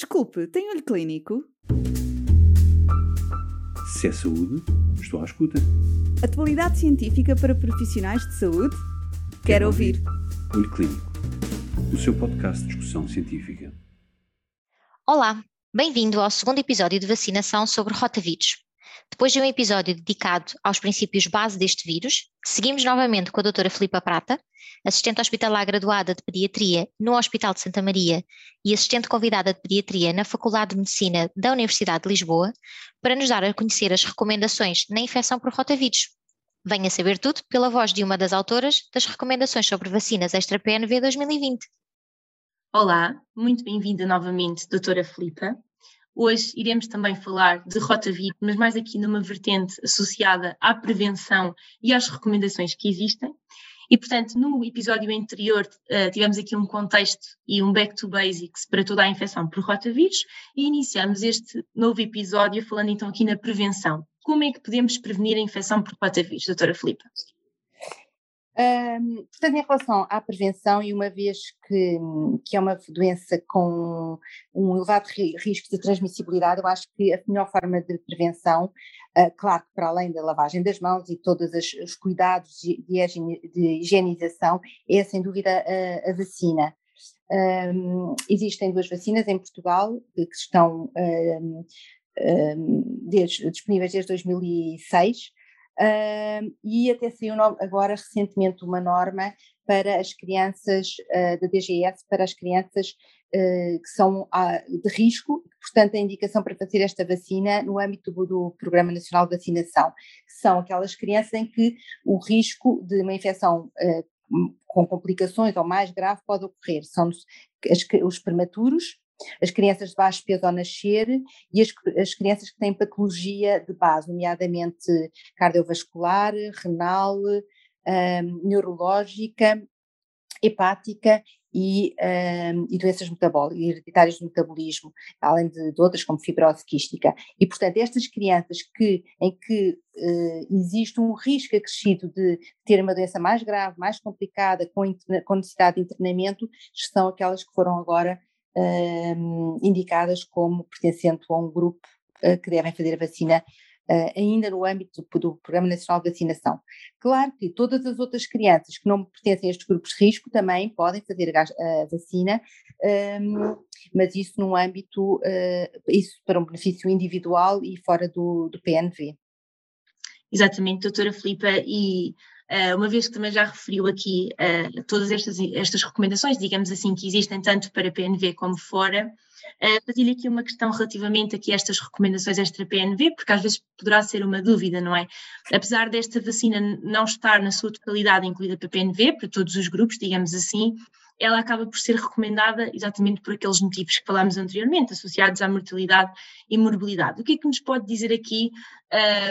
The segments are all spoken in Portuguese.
Desculpe, tem olho clínico? Se é saúde, estou à escuta. Atualidade científica para profissionais de saúde? Quero, Quero ouvir. Olho Clínico, o seu podcast de discussão científica. Olá, bem-vindo ao segundo episódio de vacinação sobre rotavírus. Depois de um episódio dedicado aos princípios base deste vírus, seguimos novamente com a doutora Filipa Prata, assistente hospitalar graduada de pediatria no Hospital de Santa Maria e assistente convidada de pediatria na Faculdade de Medicina da Universidade de Lisboa, para nos dar a conhecer as recomendações na infecção por rotavírus. Venha saber tudo pela voz de uma das autoras das recomendações sobre vacinas extra-PNV 2020. Olá, muito bem-vinda novamente, doutora Filipa. Hoje iremos também falar de rotavírus, mas mais aqui numa vertente associada à prevenção e às recomendações que existem. E, portanto, no episódio anterior uh, tivemos aqui um contexto e um back to basics para toda a infecção por rotavírus e iniciamos este novo episódio falando então aqui na prevenção. Como é que podemos prevenir a infecção por rotavírus, doutora Filipa? Um, portanto, em relação à prevenção, e uma vez que, que é uma doença com um elevado risco de transmissibilidade, eu acho que a melhor forma de prevenção, uh, claro que para além da lavagem das mãos e todos os cuidados de, de higienização, é sem dúvida a, a vacina. Um, existem duas vacinas em Portugal que estão um, desde, disponíveis desde 2006. Uh, e até saiu agora recentemente uma norma para as crianças uh, da DGS, para as crianças uh, que são de risco, portanto a indicação para fazer esta vacina no âmbito do, Programa Nacional de Vacinação, são aquelas crianças em que o risco de uma infecção ah, com complicações ou mais grave pode ocorrer, são os, os prematuros, as crianças de baixo peso ao nascer e as, as crianças que têm patologia de base, nomeadamente cardiovascular, renal, um, neurológica, hepática e, um, e, doenças metabólicas, hereditárias do metabolismo, além de, de, outras como fibrose quística. E, portanto, estas crianças que, em que uh, existe um risco acrescido de ter uma doença mais grave, mais complicada, com, com necessidade de internamento, são aquelas que foram agora indicadas como pertencendo a um grupo uh, que devem fazer a vacina uh, ainda no âmbito do, do, Programa Nacional de Vacinação. Claro que todas as outras crianças que não pertencem a estes grupos de risco também podem fazer a, a vacina, um, mas isso num âmbito, isso para um benefício individual e fora do, do PNV. Exatamente, doutora Filipa, e uh, uma vez que também já referiu aqui uh, todas estas, estas recomendações, digamos assim, que existem tanto para PNV como fora, uh, fazia-lhe aqui uma questão relativamente aqui a estas recomendações extra-PNV, porque às vezes poderá ser uma dúvida, não é? Apesar desta vacina não estar na sua totalidade incluída para PNV, para todos os grupos, digamos assim, ela acaba por ser recomendada exatamente por aqueles motivos que falámos anteriormente, associados à mortalidade e morbilidade. O que é que nos pode dizer aqui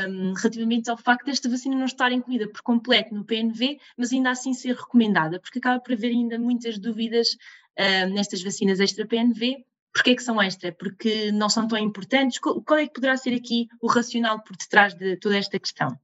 um, relativamente ao facto desta vacina não estar incluída por completo no PNV, mas ainda assim ser recomendada? Porque acaba por haver ainda muitas dúvidas um, nestas vacinas extra-PNV. Porquê é que são extra? Porque não são tão importantes? Qual, qual é que poderá ser aqui o racional por detrás de toda esta questão?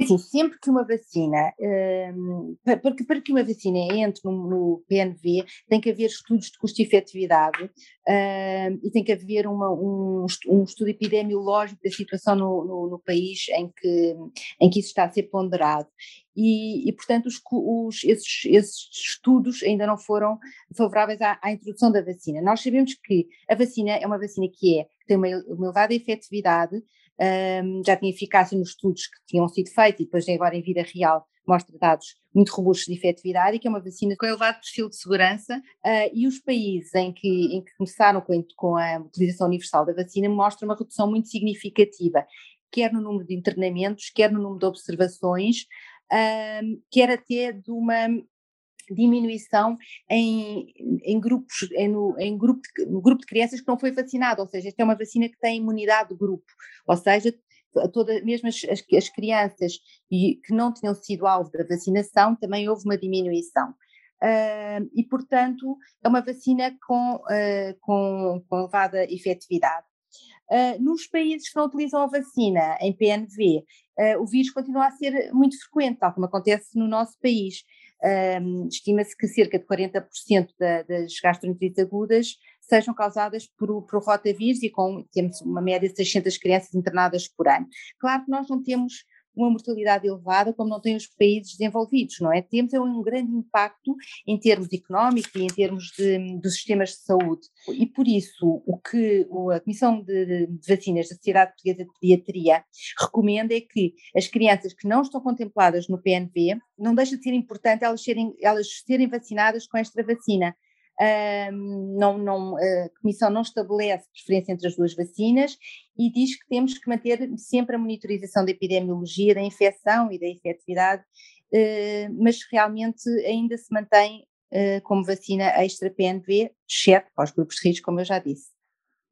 Assim, sempre que uma vacina, um, para, para, que uma vacina entre no, no, PNV, tem que haver estudos de custo-efetividade um, e tem que haver uma, um, um, estudo epidemiológico da situação no, no, no, país em que, em que isso está a ser ponderado. E, e portanto, os, os, esses, esses, estudos ainda não foram favoráveis à, à, introdução da vacina. Nós sabemos que a vacina é uma vacina que é, que tem uma elevada efetividade, um, já tinha eficácia nos estudos que tinham sido feitos e depois agora em vida real mostra dados muito robustos de efetividade e que é uma vacina com elevado perfil de segurança uh, e os países em que, em que começaram com, com a utilização universal da vacina mostram uma redução muito significativa, quer no número de internamentos, quer no número de observações, um, quer até de uma diminuição em, em grupos, em, no, em grupo de, no grupo de crianças que não foi vacinado, ou seja, esta é uma vacina que tem imunidade do grupo, ou seja, toda, mesmo as, as, as crianças que não tinham sido alvo da vacinação, também houve uma diminuição. Uh, e, portanto, é uma vacina com, uh, com, com elevada efetividade. Uh, nos países que não utilizam a vacina em PNV, uh, o vírus continua a ser muito frequente, tal como acontece no nosso país. Um, Estima-se que cerca de 40% da, das gastroenterites agudas sejam causadas por, por rotavírus e com, temos uma média de 600 crianças internadas por ano. Claro que nós não temos uma mortalidade elevada, como não têm os países desenvolvidos, não é? Temos um grande impacto em termos económicos e em termos de, de sistemas de saúde. E por isso, o que a Comissão de, de Vacinas da Sociedade Portuguesa de Pediatria recomenda é que as crianças que não estão contempladas no PNV, não deixa de ser importante elas serem, elas serem vacinadas com esta vacina, não, não, a Comissão não estabelece preferência entre as duas vacinas e diz que temos que manter sempre a monitorização da epidemiologia, da infecção e da efetividade, uh, mas realmente ainda se mantém uh, como vacina extra PNV, exceto para os grupos de risco, como eu já disse.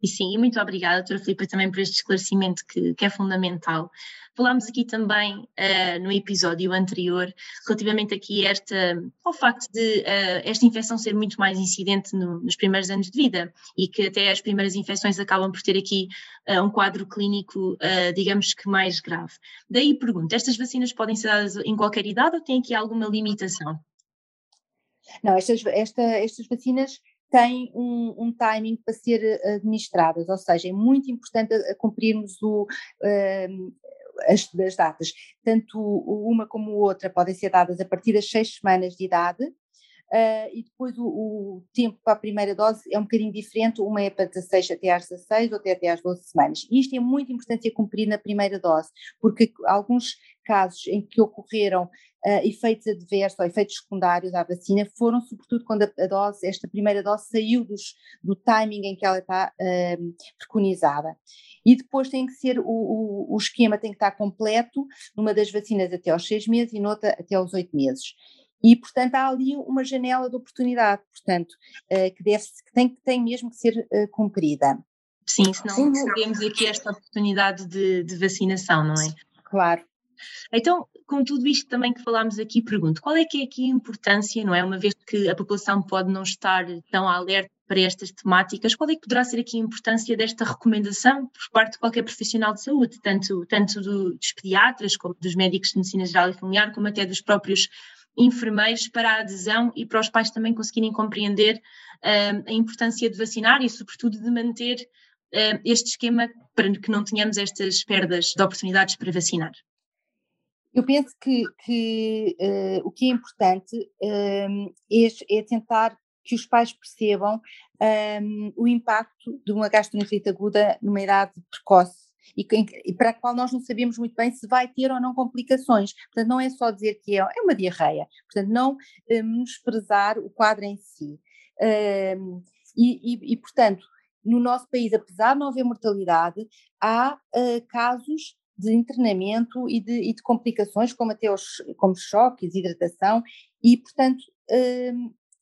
E sim, e muito obrigada, doutora Filipe, também por este esclarecimento que, que é fundamental. Falámos aqui também uh, no episódio anterior, relativamente aqui esta, ao facto de uh, esta infecção ser muito mais incidente no, nos primeiros anos de vida e que até as primeiras infecções acabam por ter aqui uh, um quadro clínico, digamos que mais grave. Daí pergunto, estas vacinas podem ser dadas em qualquer idade ou tem aqui alguma limitação? Não, estas, esta, estas vacinas têm um, um, timing para ser eh, administradas, ou seja, é muito importante cumprirmos o, as, as, datas. Tanto uma como outra podem ser dadas a partir das seis semanas de idade, Uh, e depois o, o, tempo para a primeira dose é um bocadinho diferente, uma é para 16 até às 16, outra é até às 12 semanas. E isto é muito importante ser cumprido na primeira dose, porque alguns casos em que ocorreram uh, efeitos adversos ou efeitos secundários à vacina foram sobretudo quando a, dose, esta primeira dose saiu dos, do timing em que ela está uh, preconizada. E depois tem que ser, o, o, o, esquema tem que estar completo numa das vacinas até aos seis meses e noutra até aos oito meses. E, portanto, há ali uma janela de oportunidade, portanto, uh, que, deve, que, tem, que tem mesmo que ser uh, cumprida. Sim, senão perdemos aqui esta oportunidade de, de vacinação, não é? Claro. Então, com tudo isto também que falámos aqui, pergunto, qual é que é aqui a importância, não é? Uma vez que a população pode não estar tão alerta para estas temáticas, qual é que poderá ser aqui a importância desta recomendação por parte de qualquer profissional de saúde, tanto, tanto do, dos pediatras, como dos médicos de medicina geral e familiar, como até dos próprios enfermeiros para a adesão e para os pais também conseguirem compreender uh, a importância de vacinar e, sobretudo, de manter uh, este esquema para que não tenhamos estas perdas de oportunidades para vacinar. Eu penso que, que uh, o que é importante é, é, tentar que os pais percebam o impacto de uma gastroenterite aguda numa idade precoce e, e, para a qual nós não sabemos muito bem se vai ter ou não complicações. Portanto, não é só dizer que é, é uma diarreia. Portanto, não uh, menosprezar o quadro em si. Uh, e, e, portanto, no nosso país, apesar de não haver mortalidade, há uh, casos de internamento e de, e de, complicações, como até os como choque, desidratação, e, portanto,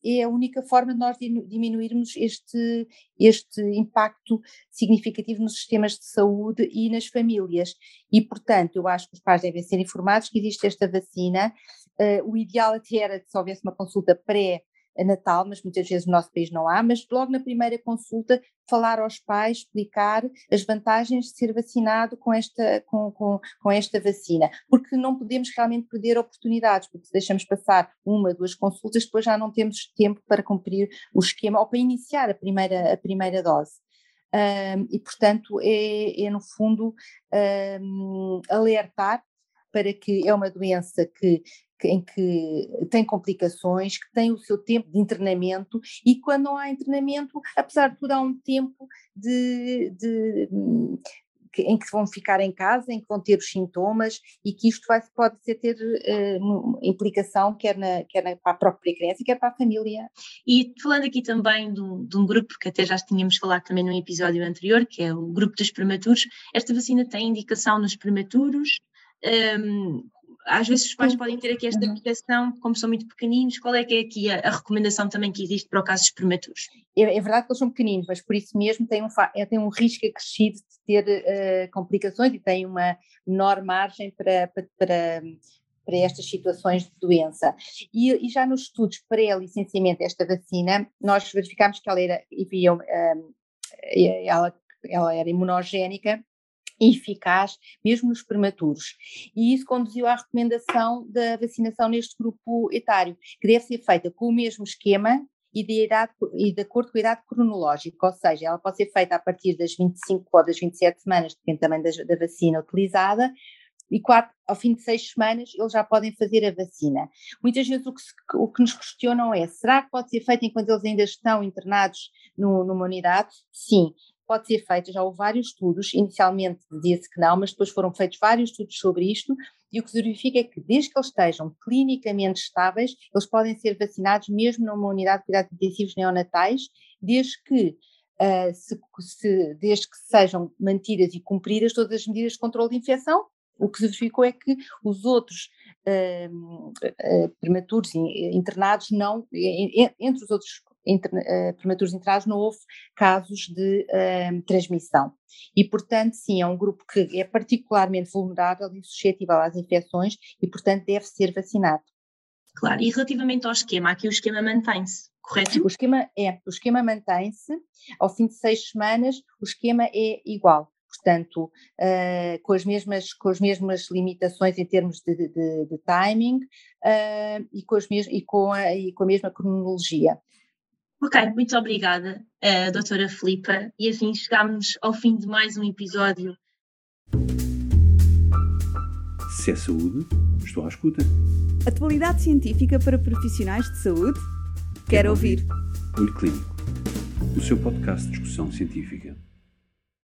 é a única forma de nós diminuirmos este, este impacto significativo nos sistemas de saúde e nas famílias. E, portanto, eu acho que os pais devem ser informados que existe esta vacina. Uh, o ideal até era que se houvesse uma consulta pré- Natal, mas muitas vezes no nosso país não há, mas logo na primeira consulta falar aos pais, explicar as vantagens de ser vacinado com esta, com, com, com esta vacina, porque não podemos realmente perder oportunidades, porque se deixamos passar uma, duas consultas, depois já não temos tempo para cumprir o esquema ou para iniciar a primeira, a primeira dose. Um, e, portanto, é, é no fundo um, alertar para que é uma doença que em que tem complicações, que tem o seu tempo de internamento e quando não há internamento, apesar de tudo, há um tempo de, de em que vão ficar em casa, em que vão ter os sintomas e que isto vai, pode ser ter uh, implicação quer, na, quer na, para a própria criança, quer para a família. E falando aqui também de um, de um grupo que até já tínhamos falado também no episódio anterior, que é o grupo dos prematuros, esta vacina tem indicação nos prematuros, um, às vezes os pais podem ter aqui esta uhum. proteção, como são muito pequeninos, qual é que é aqui a, a recomendação também que existe para o caso dos prematuros? É, é, verdade que eles são pequeninos, mas por isso mesmo tem um, é, tem um risco acrescido de ter uh, complicações e tem uma menor margem para, para, para para estas situações de doença. E, e já nos estudos pré-licenciamento desta vacina, nós verificámos que ela era, ela, ela era imunogénica eficaz, mesmo nos prematuros. E isso conduziu à recomendação da vacinação neste grupo etário, que deve ser feita com o mesmo esquema e de, idade, e de acordo com a idade cronológica, ou seja, ela pode ser feita a partir das 25 ou das 27 semanas, depende também da, da vacina utilizada, e quatro, ao fim de seis semanas eles já podem fazer a vacina. Muitas vezes o que, se, o que nos questionam é, será que pode ser feito enquanto eles ainda estão internados no, numa unidade? Sim, pode ser feito, já houve vários estudos, inicialmente dizia-se que não, mas depois foram feitos vários estudos sobre isto, e o que se verifica é que desde que eles estejam clinicamente estáveis, eles podem ser vacinados mesmo numa unidade de cuidados intensivos neonatais, desde que Uh, se, se, desde que sejam mantidas e cumpridas todas as medidas de controle de infecção, o que se verificou é que os outros uh, uh, prematuros internados não, entre os outros uh, prematuros internados não houve casos de transmissão. E, portanto, sim, é um grupo que é particularmente vulnerável e suscetível às infecções e, portanto, deve ser vacinado. Claro, e relativamente ao esquema, aqui o esquema mantém-se, correto? O esquema é, o esquema mantém-se, ao fim de seis semanas o esquema é igual portanto, uh, com, as mesmas, com as mesmas limitações em termos de, de, de timing uh, e, com as mes e, com a, e com a mesma cronologia. Ok, muito obrigada, uh, doutora Filipa, e assim chegamos ao fim de mais um episódio. Se é saúde, estou à escuta. Atualidade científica para profissionais de saúde? Quero, Quero ouvir. ouvir. Olho Clínico, o seu podcast de discussão científica.